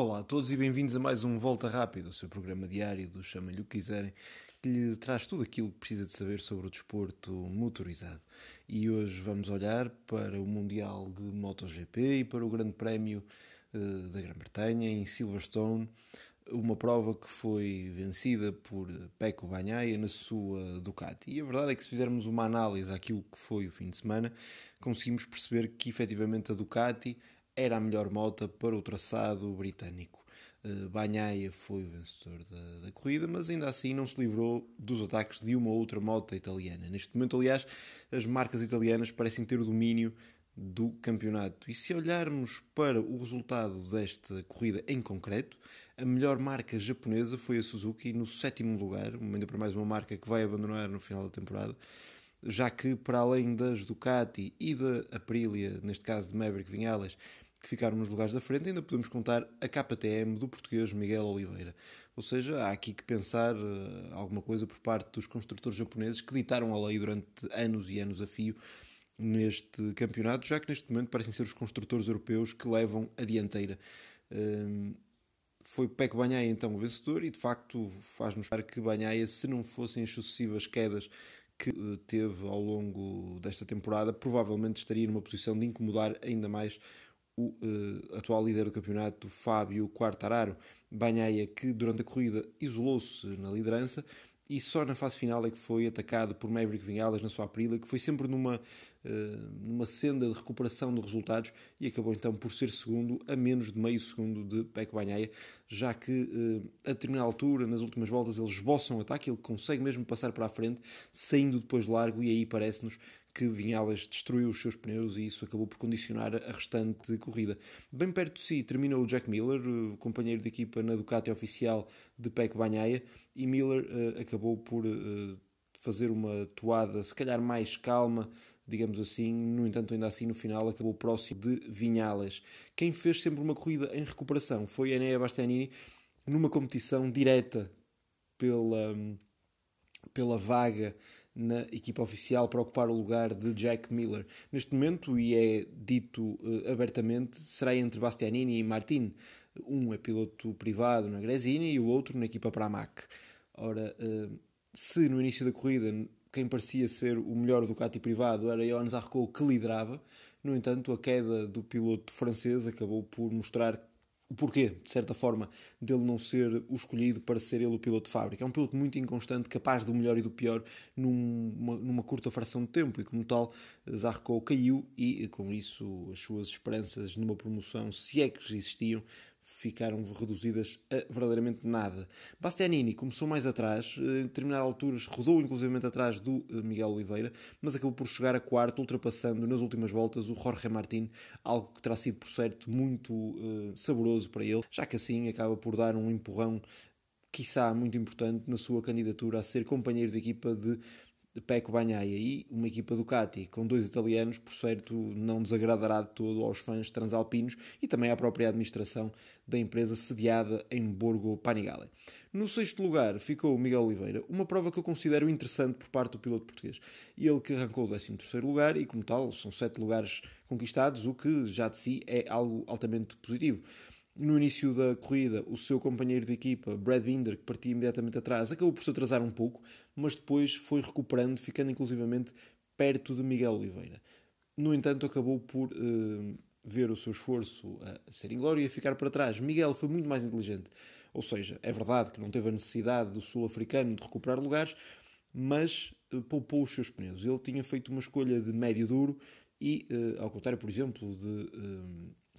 Olá a todos e bem-vindos a mais um Volta Rápido, o seu programa diário do Chama-lhe o que quiserem, que lhe traz tudo aquilo que precisa de saber sobre o desporto motorizado. E hoje vamos olhar para o Mundial de MotoGP e para o Grande Prémio uh, da Grã-Bretanha em Silverstone, uma prova que foi vencida por Pecco Bagnaia na sua Ducati. E a verdade é que se fizermos uma análise àquilo que foi o fim de semana, conseguimos perceber que efetivamente a Ducati era a melhor moto para o traçado britânico. Uh, Bagnaia foi o vencedor da, da, corrida, mas ainda assim não se livrou dos ataques de uma outra moto italiana. Neste momento, aliás, as marcas italianas parecem ter o domínio do campeonato. E se olharmos para o resultado desta corrida em concreto, a melhor marca japonesa foi a Suzuki no sétimo lugar, ainda para mais uma marca que vai abandonar no final da temporada, já que para além das Ducati e da Aprilia, neste caso de Maverick Vinhales, que ficaram nos lugares da frente, ainda podemos contar a KTM do português Miguel Oliveira. Ou seja, há aqui que pensar uh, alguma coisa por parte dos construtores japoneses que ditaram a lei durante anos e anos a fio neste campeonato, já que neste momento parecem ser os construtores europeus que levam a dianteira. Uh, foi Peco Banhaia então o vencedor e de facto faz-nos ver que Banhaia, se não fossem as sucessivas quedas que eh, teve ao longo desta temporada, provavelmente estaria numa posição de incomodar ainda mais o uh, atual líder do campeonato, Fábio Quartararo. Banhaia, que durante a corrida isolou-se na liderança e só na fase final é que foi atacado por Maverick Vinales na sua Aprilia, que foi sempre numa, uh, numa senda de recuperação de resultados e acabou então por ser segundo a menos de meio segundo de Pecco Banhaia, já que uh, a determinada altura, nas últimas voltas, eles esboçam o ataque, ele consegue mesmo passar para a frente, saindo depois largo e aí parece-nos que Vinhales destruiu os seus pneus e isso acabou por condicionar a restante corrida. Bem perto de si terminou o Jack Miller, companheiro de equipa na Ducati oficial de Pec Banhaia, e Miller uh, acabou por uh, fazer uma toada, se calhar mais calma, digamos assim. No entanto, ainda assim, no final, acabou próximo de Vinhales. Quem fez sempre uma corrida em recuperação foi Enea Bastianini, numa competição direta pela, pela vaga na equipa oficial para ocupar o lugar de Jack Miller. Neste momento, e é dito uh, abertamente, será entre Bastianini e Martin. Um é piloto privado na Gresini e o outro na equipa Pramac. Ora, uh, se no início da corrida quem parecia ser o melhor Ducati privado era Johannes Arcou que liderava, no entanto a queda do piloto francês acabou por mostrar o porquê, de certa forma, dele não ser o escolhido para ser ele o piloto de fábrica. É um piloto muito inconstante, capaz do melhor e do pior numa, numa curta fração de tempo, e como tal, Zarco caiu e com isso as suas esperanças numa promoção, se é que existiam, ficaram reduzidas a verdadeiramente nada. Bastianini começou mais atrás, em determinadas alturas rodou inclusivamente atrás do eh, Miguel Oliveira, mas acabou por chegar a quarto, ultrapassando nas últimas voltas o Jorge Martin, algo que terá sido, por certo, muito uh, saboroso para ele, já que assim acaba por dar um empurrão, quiçá muito importante, na sua candidatura a ser companheiro de equipa de de Pecco Bagnaia e uma equipa Ducati com dois italianos, por certo, não desagradará de todo aos fãs transalpinos e também à própria administração da empresa sediada em Borgo Panigale. No sexto lugar ficou Miguel Oliveira, uma prova que eu considero interessante por parte do piloto português. Ele que arrancou o 13 terceiro lugar e, como tal, são sete lugares conquistados, o que já de si é algo altamente positivo. No início da corrida, o seu companheiro de equipa, Brad Binder, que partia imediatamente atrás, acabou por se atrasar um pouco, mas depois foi recuperando, ficando inclusivamente perto de Miguel Oliveira. No entanto, acabou por uh, ver o seu esforço a ser inglório e a ficar para trás. Miguel foi muito mais inteligente. Ou seja, é verdade que não teve a necessidade do sul-africano de recuperar lugares, mas uh, poupou os seus pneus. Ele tinha feito uma escolha de médio duro e, uh, ao contrário, por exemplo, de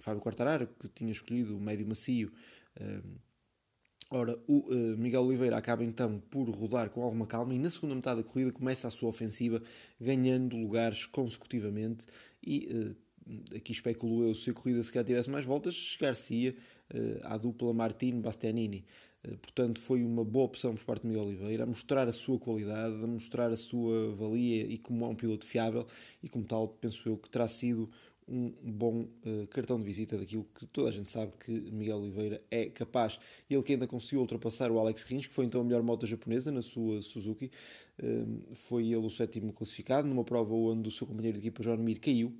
Fábio Quartararo, que tinha escolhido o médio macio. Ehm, ora, o eh, Miguel Oliveira acaba então por rodar com alguma calma e na segunda metade da corrida começa a sua ofensiva, ganhando lugares consecutivamente e eh, aqui especulo eu, se a corrida sequer tivesse mais voltas, chegar-se-ia uh, à dupla Martin-Bastianini. Uh, portanto, foi uma boa opção por parte de Miguel Oliveira, a mostrar a sua qualidade, a mostrar a sua valia e como é um piloto fiável, e como tal, penso eu que terá sido um bom uh, cartão de visita daquilo que toda a gente sabe que Miguel Oliveira é capaz. Ele que ainda conseguiu ultrapassar o Alex Rins, que foi então a melhor moto japonesa na sua Suzuki, uh, foi ele o sétimo classificado, numa prova onde o seu companheiro de equipa John Mir caiu.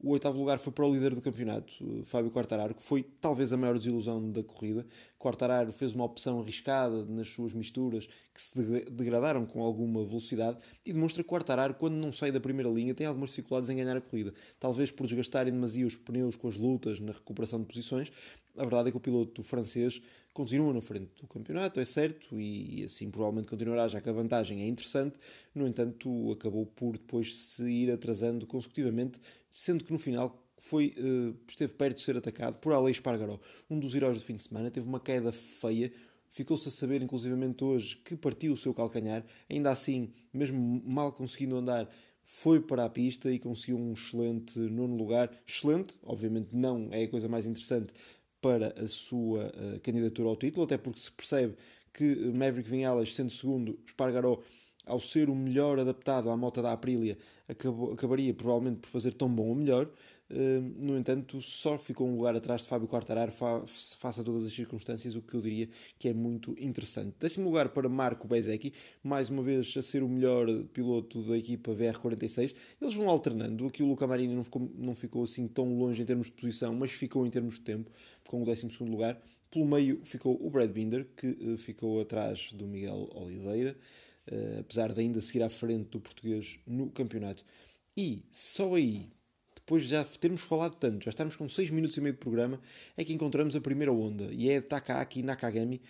O oitavo lugar foi para o líder do campeonato, Fábio Quartararo, que foi talvez a maior desilusão da corrida. Quartararo fez uma opção arriscada nas suas misturas que se degradaram com alguma velocidade e demonstra que Quartararo, quando não sai da primeira linha, tem algumas dificuldades em ganhar a corrida. Talvez por desgastarem demasiado os pneus com as lutas na recuperação de posições. A verdade é que o piloto francês continua na frente do campeonato, é certo, e assim provavelmente continuará, já que a vantagem é interessante. No entanto, acabou por depois se ir atrasando consecutivamente, sendo que no final foi, uh, esteve perto de ser atacado por Aleix Espargaró, um dos heróis do fim de semana, teve uma queda feia, ficou-se a saber inclusivamente hoje que partiu o seu calcanhar, ainda assim, mesmo mal conseguindo andar, foi para a pista e conseguiu um excelente nono lugar. Excelente, obviamente não é a coisa mais interessante, para a sua uh, candidatura ao título, até porque se percebe que Maverick Vinhales, sendo segundo, Espargaró, ao ser o melhor adaptado à moto da Aprilia, acabou, acabaria provavelmente por fazer tão bom ou melhor. Uh, no entanto, só ficou um lugar atrás de Fábio Quartararo fa face a todas as circunstâncias, o que eu diria que é muito interessante. Décimo lugar para Marco Bezecchi, mais uma vez a ser o melhor piloto da equipa VR46. Eles vão alternando, aqui o Luca Marini não ficou, não ficou assim tão longe em termos de posição, mas ficou em termos de tempo com o 12 lugar. Pelo meio ficou o Brad Binder, que uh, ficou atrás do Miguel Oliveira, apesar de ainda seguir à frente do português no campeonato. E só aí, depois de já termos falado tanto, já estamos com 6 minutos e meio de programa, é que encontramos a primeira onda, e é Takaaki Nakagami,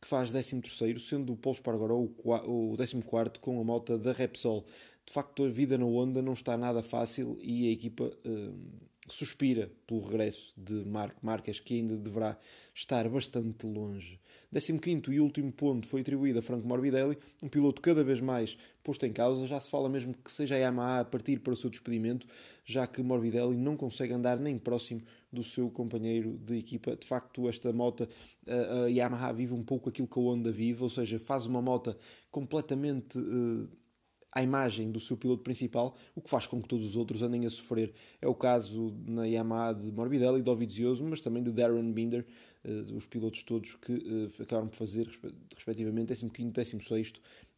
que faz 13º, sendo o Paulo Espargaró o 14º com a moto da Repsol. De facto, a vida na onda não está nada fácil e a equipa... Uh, suspira pelo regresso de Marco Marques, que ainda deverá estar bastante longe. 15 e último ponto foi atribuído a Franco Morbidelli, um piloto cada vez mais posto em causa. Já se fala mesmo que seja a Yamaha a partir para o seu despedimento, já que Morbidelli não consegue andar nem próximo do seu companheiro de equipa. De facto, esta moto, a Yamaha vive um pouco aquilo que a Honda vive, ou seja, faz uma moto completamente. Uh, à imagem do seu piloto principal, o que faz com que todos os outros andem a sofrer. É o caso na Yamaha de Morbidelli Dovizioso, mas também de Darren Binder, uh, os pilotos todos que uh, acabaram por fazer, respectivamente, 15º, 16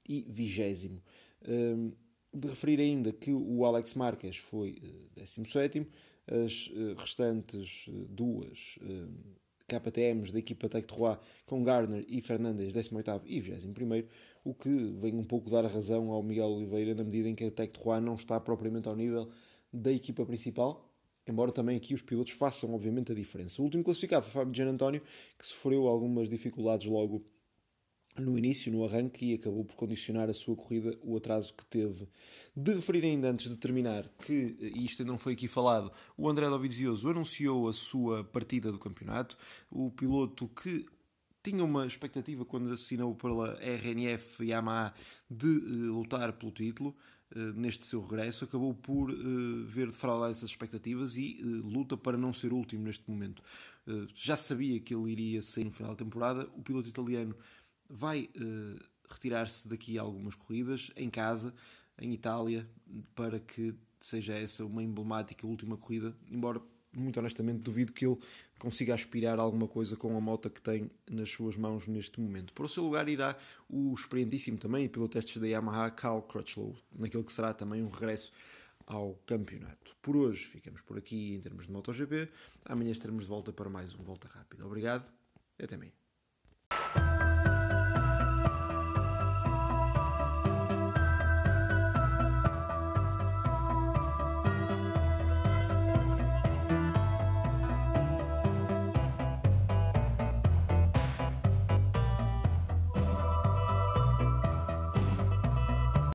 e 20 uh, De referir ainda que o Alex Marques foi uh, 17 as restantes duas KTMs da equipa Tech 3 com Garner e Fernandes 18 e 21 o que vem um pouco dar razão ao Miguel Oliveira na medida em que a Tech 3 não está propriamente ao nível da equipa principal, embora também aqui os pilotos façam obviamente a diferença. O último classificado foi Fábio Gian António, que sofreu algumas dificuldades logo no início, no arranque, e acabou por condicionar a sua corrida o atraso que teve. De referir ainda, antes de terminar, que, e isto não foi aqui falado, o André Dovizioso anunciou a sua partida do campeonato, o piloto que tinha uma expectativa quando assinou pela RNF Yamaha de uh, lutar pelo título uh, neste seu regresso, acabou por uh, ver defraudar essas expectativas e luta para não ser último neste momento. já sabia que ele iria sair no final da temporada, o piloto italiano vai retirar-se daqui a algumas corridas em casa, em Itália, para que seja essa uma emblemática última corrida, embora muito honestamente duvido que ele consiga aspirar alguma coisa com a moto que tem nas suas mãos neste momento. O seu lugar irá o experientíssimo também e pelo testes da Yamaha Cal Crutchlow, naquele que será também um regresso ao campeonato. Por hoje ficamos por aqui em termos de MotoGP. Amanhã estaremos de volta para mais um Volta Rápida. Obrigado até amanhã.